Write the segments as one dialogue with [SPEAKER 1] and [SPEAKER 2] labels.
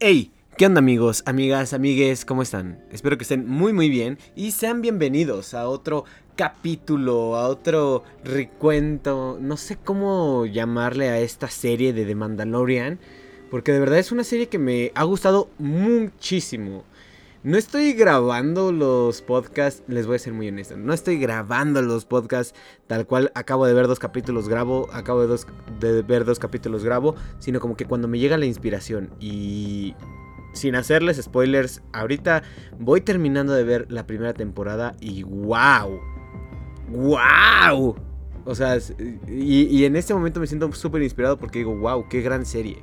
[SPEAKER 1] Hey, ¿qué onda amigos, amigas, amigues? ¿Cómo están? Espero que estén muy muy bien y sean bienvenidos a otro capítulo, a otro recuento, no sé cómo llamarle a esta serie de The Mandalorian, porque de verdad es una serie que me ha gustado muchísimo. No estoy grabando los podcasts, les voy a ser muy honesto, no estoy grabando los podcasts tal cual acabo de ver dos capítulos grabo, acabo de, de, ver dos capítulos grabo, sino como que cuando me llega la inspiración y sin hacerles spoilers, ahorita voy terminando de ver la primera temporada y wow, wow. O sea, y, y en este momento me siento súper inspirado porque digo, wow, qué gran serie.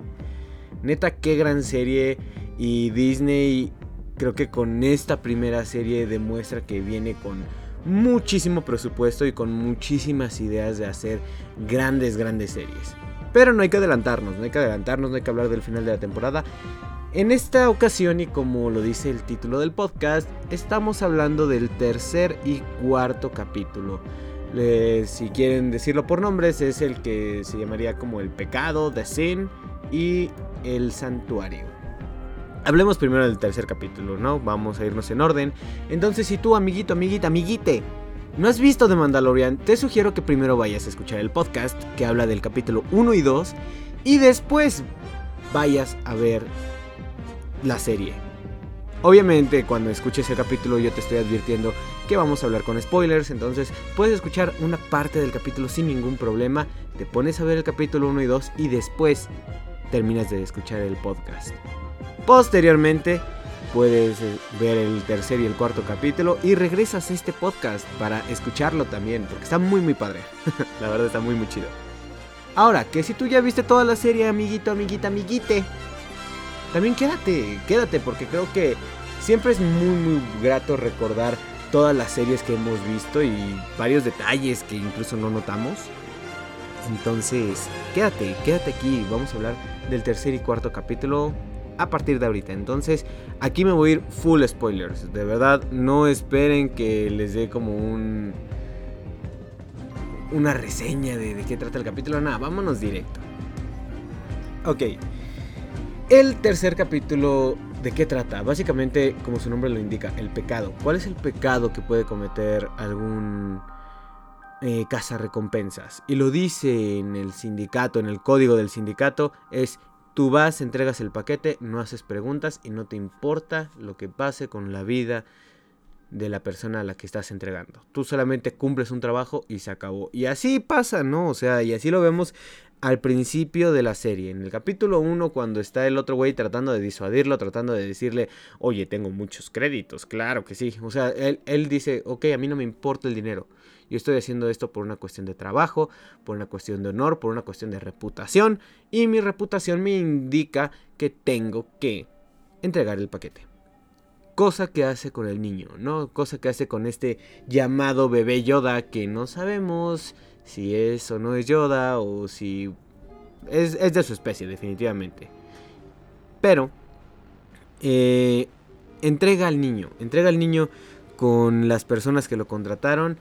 [SPEAKER 1] Neta, qué gran serie. Y Disney creo que con esta primera serie demuestra que viene con muchísimo presupuesto y con muchísimas ideas de hacer grandes, grandes series. Pero no hay que adelantarnos, no hay que adelantarnos, no hay que hablar del final de la temporada. En esta ocasión, y como lo dice el título del podcast, estamos hablando del tercer y cuarto capítulo. si quieren decirlo por nombres, es el que se llamaría como el pecado, The Sin y el santuario. Hablemos primero del tercer capítulo, ¿no? Vamos a irnos en orden. Entonces, si tú, amiguito, amiguita, amiguite, no has visto The Mandalorian, te sugiero que primero vayas a escuchar el podcast que habla del capítulo 1 y 2 y después vayas a ver la serie. Obviamente, cuando escuches el capítulo yo te estoy advirtiendo que vamos a hablar con spoilers, entonces puedes escuchar una parte del capítulo sin ningún problema, te pones a ver el capítulo 1 y 2 y después terminas de escuchar el podcast. Posteriormente puedes eh, ver el tercer y el cuarto capítulo y regresas a este podcast para escucharlo también, porque está muy muy padre. la verdad está muy muy chido. Ahora, que si tú ya viste toda la serie, amiguito, amiguita, amiguite, también quédate, quédate, porque creo que siempre es muy muy grato recordar todas las series que hemos visto y varios detalles que incluso no notamos. Entonces, quédate, quédate aquí, vamos a hablar del tercer y cuarto capítulo a partir de ahorita. Entonces, aquí me voy a ir full spoilers. De verdad, no esperen que les dé como un. Una reseña de, qué trata el capítulo. Nada, vámonos directo. Ok. El tercer capítulo, ¿de qué trata? Básicamente, como su nombre lo indica, el pecado. ¿Cuál es el pecado que puede cometer algún eh, recompensas? Y lo dice en el sindicato, en el código del sindicato, es Tú vas, entregas el paquete, no haces preguntas y no te importa lo que pase con la vida de la persona a la que estás entregando. Tú solamente cumples un trabajo y se acabó. Y así pasa, ¿no? O sea, y así lo vemos al principio de la serie. En el capítulo 1, cuando está el otro güey tratando de disuadirlo, tratando de decirle, oye, tengo muchos créditos, claro que sí. O sea, él, él dice, ok, a mí no me importa el dinero. Yo estoy haciendo esto por una cuestión de trabajo, por una cuestión de honor, por una cuestión de reputación. Y mi reputación me indica que tengo que entregar el paquete. Cosa que hace con el niño, ¿no? Cosa que hace con este llamado bebé Yoda que no sabemos si es o no es Yoda o si es, de su especie definitivamente. Pero eh, entrega al niño, entrega al niño con las personas que lo contrataron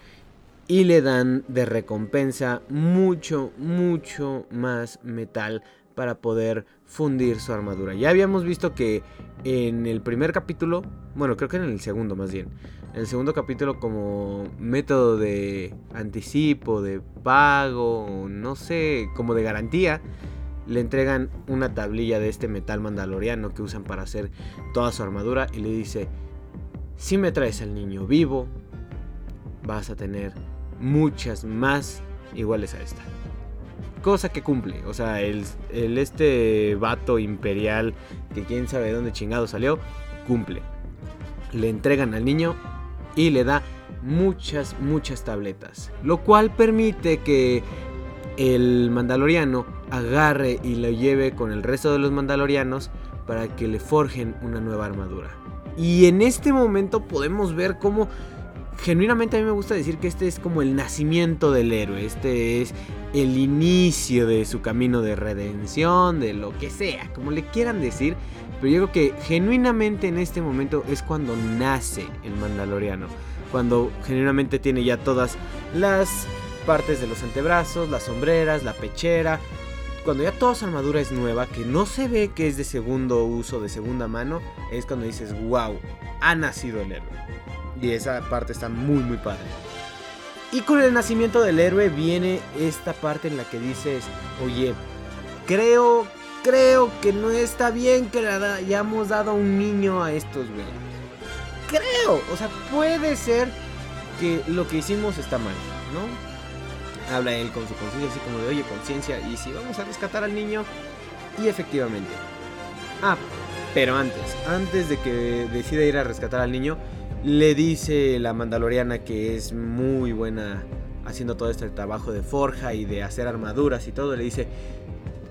[SPEAKER 1] y le dan de recompensa mucho, mucho más metal para poder fundir su armadura. Ya habíamos visto que en el primer capítulo, bueno, creo que en el segundo más bien, en el segundo capítulo como método de anticipo, de pago, no sé, como de garantía, le entregan una tablilla de este metal mandaloriano que usan para hacer toda su armadura y le dice, si me traes al niño vivo, vas a tener muchas más iguales a esta. Cosa que cumple, o sea, el, este vato imperial que quién sabe de dónde chingado salió, cumple. Le entregan al niño y le da muchas, muchas tabletas. Lo cual permite que el mandaloriano agarre y lo lleve con el resto de los mandalorianos para que le forjen una nueva armadura. Y en este momento podemos ver cómo genuinamente a mí me gusta decir que este es como el nacimiento del héroe, este es el inicio de su camino de redención, de lo que sea, como le quieran decir, pero yo creo que genuinamente en este momento es cuando nace el Mandaloriano, cuando genuinamente tiene ya todas las partes de los antebrazos, las sombreras, la pechera, cuando ya toda su armadura es nueva, que no se ve que es de segundo uso, de segunda mano, es cuando dices, wow, ha nacido el héroe. Y esa parte está muy, muy padre. Y con el nacimiento del héroe viene esta parte en la que dices, oye, creo, creo que no está bien que le hayamos dado un niño a estos güeyes. Creo, o sea, puede ser que lo que hicimos está mal, ¿no? Habla él con su conciencia, así como de, oye, conciencia, y si vamos a rescatar al niño, y efectivamente. Ah, pero antes, antes de que decida ir a rescatar al niño, le dice la mandaloriana que es muy buena haciendo todo este trabajo de forja y de hacer armaduras y todo. Le dice,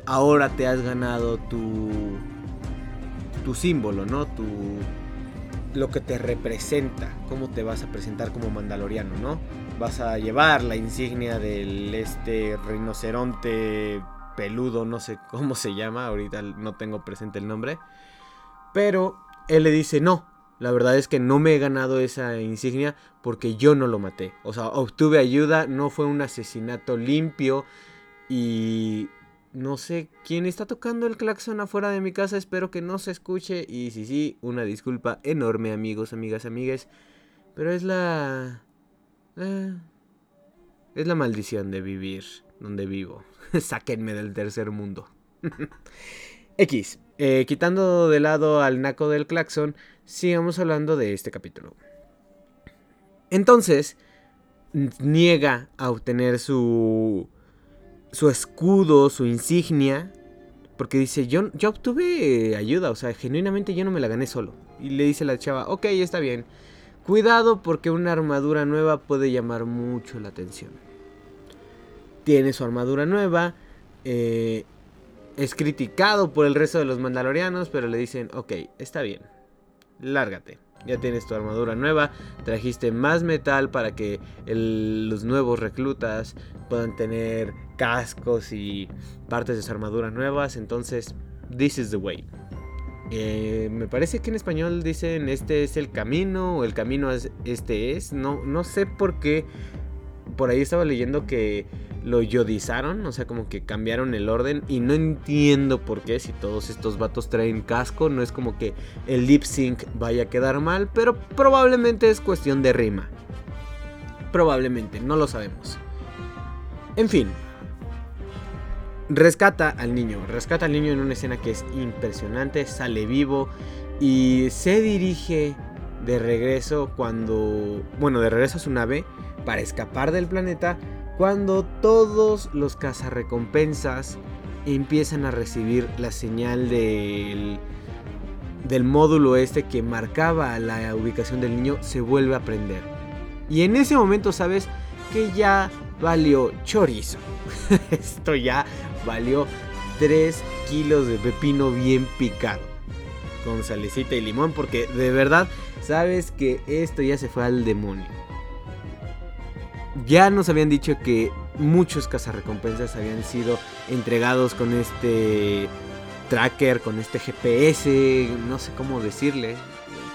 [SPEAKER 1] ahora te has ganado tu, tu símbolo, ¿no? Tu, lo que te representa, cómo te vas a presentar como mandaloriano, ¿no? Vas a llevar la insignia del este rinoceronte peludo, no sé cómo se llama, ahorita no tengo presente el nombre. Pero él le dice, no, la verdad es que no me he ganado esa insignia porque yo no lo maté. O sea, obtuve ayuda, no fue un asesinato limpio y no sé quién está tocando el claxon afuera de mi casa, espero que no se escuche y si sí, una disculpa enorme amigos, amigas, amigues, pero es la... Eh, es la maldición de vivir donde vivo. Sáquenme del tercer mundo. X. Eh, quitando de lado al naco del claxon, sigamos hablando de este capítulo. Entonces, niega a obtener su, su escudo, su insignia, porque dice, yo, yo obtuve ayuda, o sea, genuinamente yo no me la gané solo. Y le dice la chava, ok, está bien. Cuidado porque una armadura nueva puede llamar mucho la atención. Tiene su armadura nueva. Eh, es criticado por el resto de los mandalorianos, pero le dicen, ok, está bien, lárgate. Ya tienes tu armadura nueva, trajiste más metal para que los nuevos reclutas puedan tener cascos y partes de su armadura nuevas. Entonces, this is the way. Eh, me parece que en español dicen este es el camino o el camino es, este es. No, no sé por qué. Por ahí estaba leyendo que lo yodizaron, o sea, como que cambiaron el orden y no entiendo por qué si todos estos vatos traen casco, no es como que el lip sync vaya a quedar mal, pero probablemente es cuestión de rima. Probablemente, no lo sabemos. En fin. Rescata al niño, rescata al niño en una escena que es impresionante, sale vivo y se dirige de regreso cuando, bueno, de regreso a su nave para escapar del planeta cuando todos los cazarrecompensas empiezan a recibir la señal del, del módulo este que marcaba la ubicación del niño, se vuelve a prender. Y en ese momento sabes que ya valió chorizo. Esto ya valió 3 kilos de pepino bien picado. Con salecita y limón porque de verdad sabes que esto ya se fue al demonio. Ya nos habían dicho que muchos cazarrecompensas habían sido entregados con este tracker, con este GPS, no sé cómo decirle,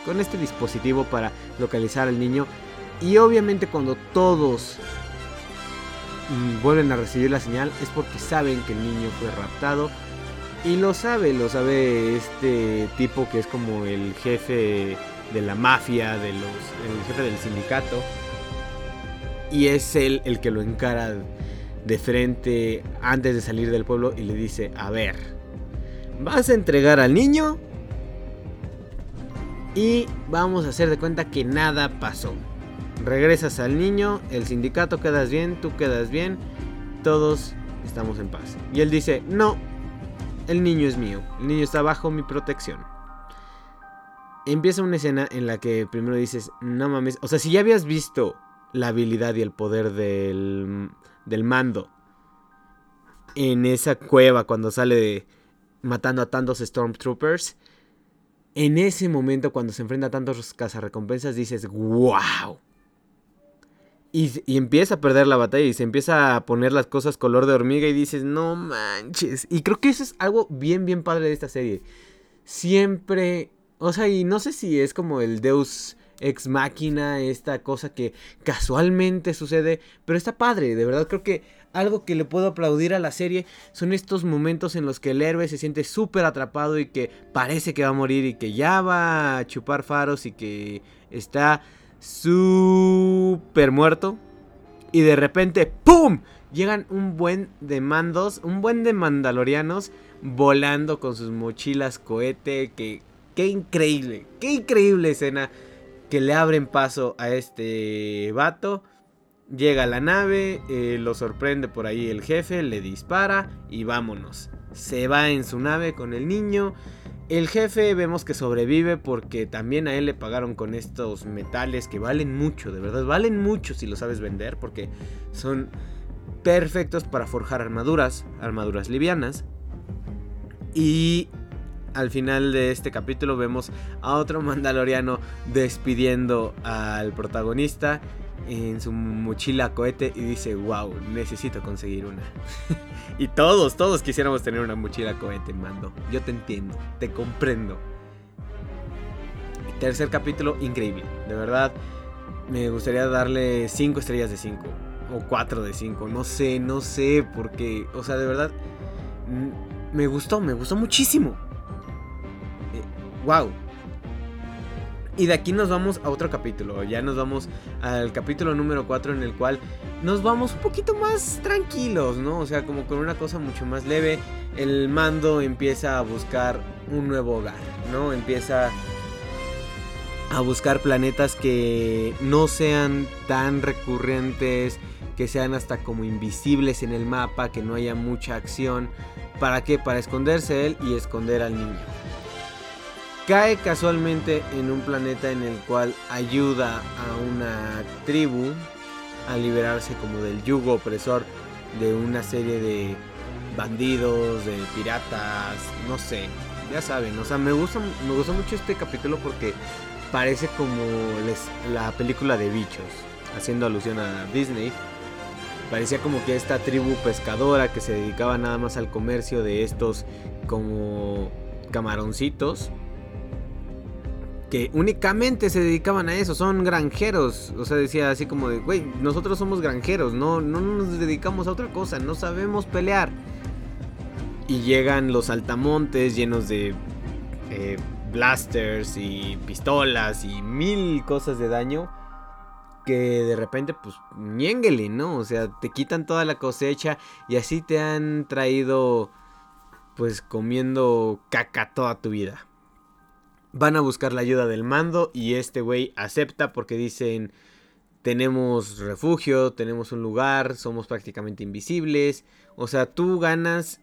[SPEAKER 1] con este dispositivo para localizar al niño. Y obviamente cuando todos mm, vuelven a recibir la señal es porque saben que el niño fue raptado. Y lo sabe, lo sabe este tipo que es como el jefe de la mafia, de los, el jefe del sindicato y es él el que lo encara de frente antes de salir del pueblo y le dice, a ver, vas a entregar al niño y vamos a hacer de cuenta que nada pasó. Regresas al niño, el sindicato quedas bien, tú quedas bien, todos estamos en paz. Y él dice, no, el niño es mío, el niño está bajo mi protección. Empieza una escena en la que primero dices, no mames, o sea, si ya habías visto la habilidad y el poder del, del mando en esa cueva cuando sale matando a tantos Stormtroopers. En ese momento, cuando se enfrenta a tantos cazarrecompensas, dices, wow. Y, y, empieza a perder la batalla y se empieza a poner las cosas color de hormiga y dices, no manches. Y creo que eso es algo bien, bien padre de esta serie. Siempre, o sea, y no sé si es como el Deus ex máquina, esta cosa que casualmente sucede, pero está padre, de verdad creo que algo que le puedo aplaudir a la serie son estos momentos en los que el héroe se siente súper atrapado y que parece que va a morir y que ya va a chupar faros y que está súper muerto. Y de repente, ¡pum! Llegan un buen de mandos, un buen de mandalorianos volando con sus mochilas cohete. Que, qué increíble, qué increíble escena que le abren paso a este vato. Llega a la nave, eh, lo sorprende por ahí el jefe, le dispara y vámonos. Se va en su nave con el niño. El jefe vemos que sobrevive porque también a él le pagaron con estos metales que valen mucho, de verdad, valen mucho si lo sabes vender porque son perfectos para forjar armaduras, armaduras livianas. Y al final de este capítulo vemos a otro mandaloriano despidiendo al protagonista en su mochila cohete y dice, wow, necesito conseguir una. y todos, todos quisiéramos tener una mochila cohete, mando. Yo te entiendo, te comprendo. Tercer capítulo, increíble. De verdad, me gustaría darle 5 estrellas de 5. O 4 de 5. No sé, no sé, porque, o sea, de verdad, me gustó, me gustó muchísimo. Wow, y de aquí nos vamos a otro capítulo. Ya nos vamos al capítulo número 4 en el cual nos vamos un poquito más tranquilos, ¿no? O sea, como con una cosa mucho más leve. El mando empieza a buscar un nuevo hogar, ¿no? Empieza a buscar planetas que no sean tan recurrentes, que sean hasta como invisibles en el mapa, que no haya mucha acción. ¿Para qué? Para esconderse él y esconder al niño cae casualmente en un planeta en el cual ayuda a una tribu a liberarse como del yugo opresor de una serie de bandidos, de piratas, no sé, ya saben, o sea, me gusta, me gusta mucho este capítulo porque parece como la película de bichos, haciendo alusión a Disney. Parecía como que esta tribu pescadora que se dedicaba nada más al comercio de estos como camaroncitos que únicamente se dedicaban a eso, son granjeros. O sea, decía así como de, güey, nosotros somos granjeros, no, no nos dedicamos a otra cosa, no sabemos pelear. Y llegan los altamontes llenos de eh, blasters y pistolas y mil cosas de daño. Que de repente, pues, ñénguele, ¿no? O sea, te quitan toda la cosecha y así te han traído, pues, comiendo caca toda tu vida van a buscar la ayuda del mando y este güey acepta porque dicen tenemos refugio, tenemos un lugar, somos prácticamente invisibles. O sea, tú ganas,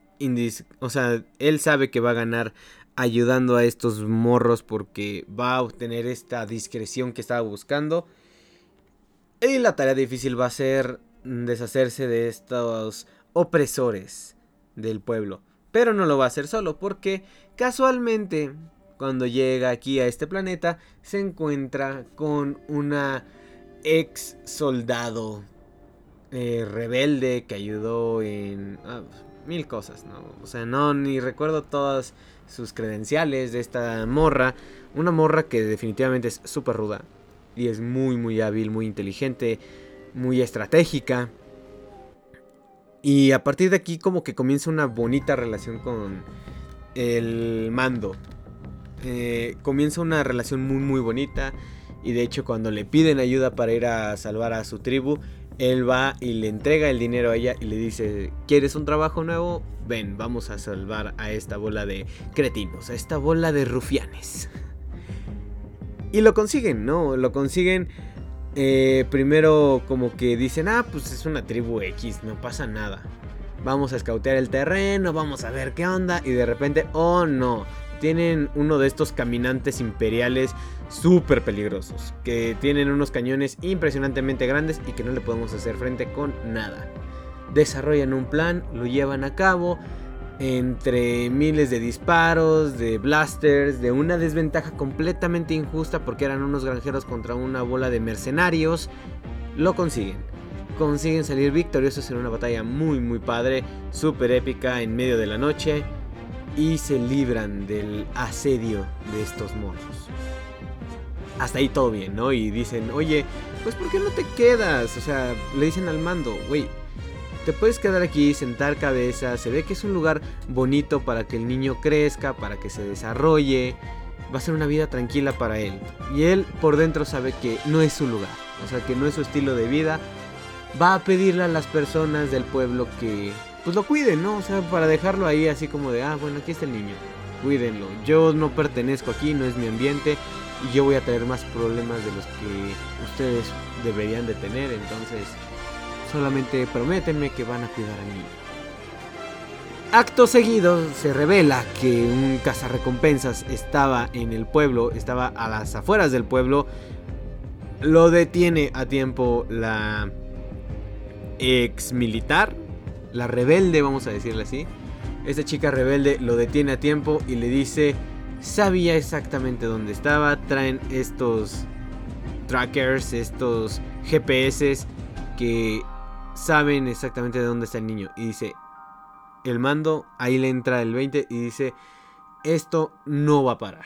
[SPEAKER 1] o sea, él sabe que va a ganar ayudando a estos morros porque va a obtener esta discreción que estaba buscando. Y la tarea difícil va a ser deshacerse de estos opresores del pueblo. Pero no lo va a hacer solo porque casualmente cuando llega aquí a este planeta, se encuentra con una ex soldado eh, rebelde que ayudó en ah, mil cosas, ¿no? O sea, no, ni recuerdo todas sus credenciales de esta morra. Una morra que definitivamente es súper ruda y es muy, muy hábil, muy inteligente, muy estratégica. Y a partir de aquí como que comienza una bonita relación con el mando. Eh, comienza una relación muy muy bonita y de hecho cuando le piden ayuda para ir a salvar a su tribu, él va y le entrega el dinero a ella y le dice, ¿quieres un trabajo nuevo? Ven, vamos a salvar a esta bola de cretinos, a esta bola de rufianes. Y lo consiguen, ¿no? Lo consiguen. Eh, primero como que dicen, ah, pues es una tribu X, no pasa nada. Vamos a escautear el terreno, vamos a ver qué onda. Y de repente, oh no, tienen uno de estos caminantes imperiales súper peligrosos, que tienen unos cañones impresionantemente grandes y que no le podemos hacer frente con nada. Desarrollan un plan, lo llevan a cabo, entre miles de disparos, de blasters, de una desventaja completamente injusta porque eran unos granjeros contra una bola de mercenarios. lo consiguen. Consiguen salir victoriosos en una batalla muy muy padre, súper épica en medio de la noche y se libran del asedio de estos monstruos. Hasta ahí todo bien, ¿no? Y dicen, oye, pues ¿por qué no te quedas? O sea, le dicen al mando, güey, te puedes quedar aquí, sentar cabeza, se ve que es un lugar bonito para que el niño crezca, para que se desarrolle, va a ser una vida tranquila para él. Y él por dentro sabe que no es su lugar, o sea, que no es su estilo de vida. Va a pedirle a las personas del pueblo que pues lo cuiden, ¿no? O sea, para dejarlo ahí así como de, ah, bueno, aquí está el niño, cuídenlo. Yo no pertenezco aquí, no es mi ambiente y yo voy a tener más problemas de los que ustedes deberían de tener, entonces solamente prométenme que van a cuidar al niño. Acto seguido se revela que un cazarrecompensas estaba en el pueblo, estaba a las afueras del pueblo. Lo detiene a tiempo la ex militar, la rebelde, vamos a decirle así. Esta chica rebelde lo detiene a tiempo y le dice, sabía exactamente dónde estaba, traen estos trackers, estos GPS que saben exactamente de dónde está el niño. Y dice, el mando, ahí le entra el 20 y dice, esto no va a parar.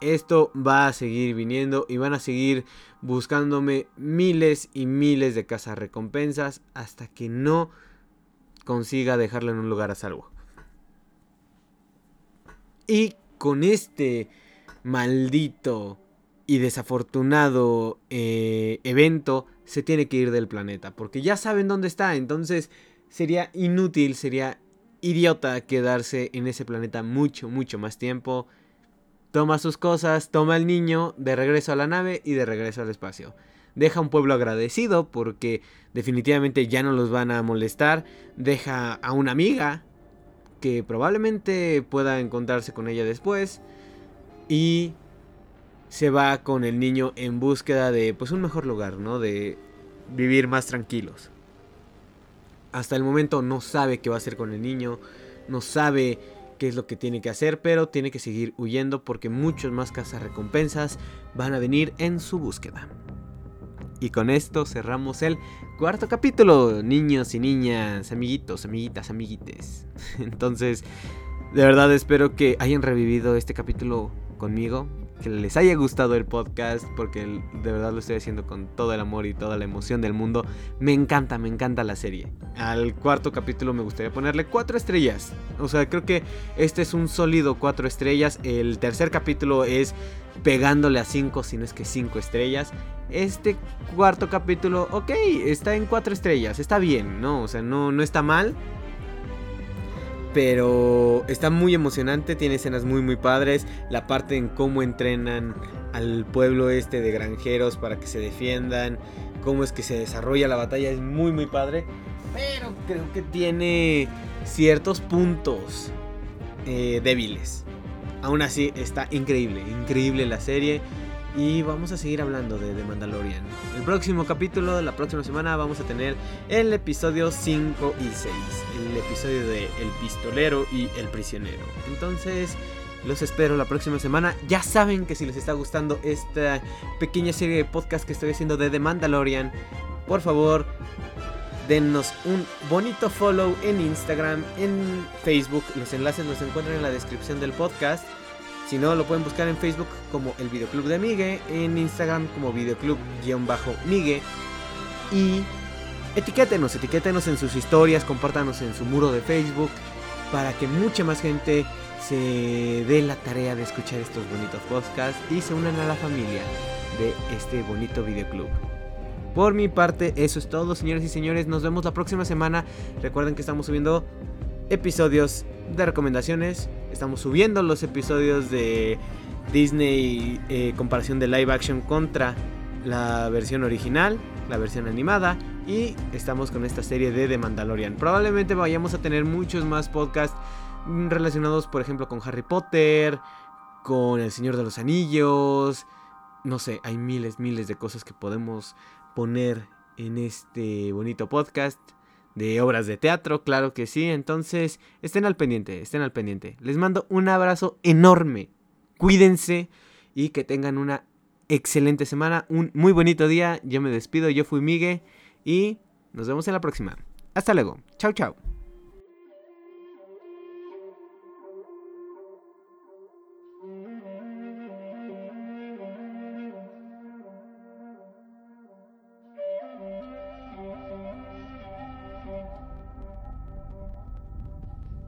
[SPEAKER 1] Esto va a seguir viniendo y van a seguir buscándome miles y miles de casas recompensas hasta que no consiga dejarlo en un lugar a salvo. Y con este maldito y desafortunado eh, evento se tiene que ir del planeta porque ya saben dónde está entonces sería inútil sería idiota quedarse en ese planeta mucho, mucho más tiempo. Toma sus cosas, toma al niño de regreso a la nave y de regreso al espacio. Deja un pueblo agradecido porque definitivamente ya no los van a molestar. Deja a una amiga que probablemente pueda encontrarse con ella después. Y se va con el niño en búsqueda de pues un mejor lugar, ¿no? De vivir más tranquilos. Hasta el momento no sabe qué va a hacer con el niño, no sabe qué es lo que tiene que hacer, pero tiene que seguir huyendo porque muchos más recompensas van a venir en su búsqueda. Y con esto cerramos el cuarto capítulo, niños y niñas, amiguitos, amiguitas, amiguites. Entonces, de verdad espero que hayan revivido este capítulo conmigo que les haya gustado el podcast, porque de verdad lo estoy haciendo con todo el amor y toda la emoción del mundo. Me encanta, me encanta la serie. Al cuarto capítulo me gustaría ponerle cuatro estrellas. O sea, creo que este es un sólido cuatro estrellas. El tercer capítulo es pegándole a cinco, si no es que cinco estrellas. Este cuarto capítulo, ok, está en cuatro estrellas, está bien, ¿no? O sea, no, no está mal. Pero está muy emocionante, tiene escenas muy muy padres. La parte en cómo entrenan al pueblo este de granjeros para que se defiendan. Cómo es que se desarrolla la batalla es muy muy padre. Pero creo que tiene ciertos puntos eh, débiles. Aún así está increíble, increíble la serie. Y vamos a seguir hablando de The Mandalorian. El próximo capítulo, la próxima semana, vamos a tener el episodio 5 y 6. El episodio de El Pistolero y El Prisionero. Entonces, los espero la próxima semana. Ya saben que si les está gustando esta pequeña serie de podcast que estoy haciendo de The Mandalorian, por favor, dennos un bonito follow en Instagram, en Facebook. Los enlaces los encuentran en la descripción del podcast. Si no, lo pueden buscar en Facebook como el Videoclub de Migue, en Instagram como Videoclub-Migue. Y etiquétenos, etiquétenos en sus historias, compártanos en su muro de Facebook para que mucha más gente se dé la tarea de escuchar estos bonitos podcasts y se unan a la familia de este bonito videoclub. Por mi parte, eso es todo, señores y señores. Nos vemos la próxima semana. Recuerden que estamos subiendo episodios de recomendaciones. Estamos subiendo los episodios de Disney eh, comparación de live action contra la versión original, la versión animada. Y estamos con esta serie de The Mandalorian. Probablemente vayamos a tener muchos más podcasts relacionados, por ejemplo, con Harry Potter, con El Señor de los Anillos. No sé, hay miles, miles de cosas que podemos poner en este bonito podcast de obras de teatro, claro que sí. Entonces, estén al pendiente, estén al pendiente. Les mando un abrazo enorme. Cuídense y que tengan una excelente semana, un muy bonito día. Yo me despido, yo fui Miguel y nos vemos en la próxima. Hasta luego. Chao, chao.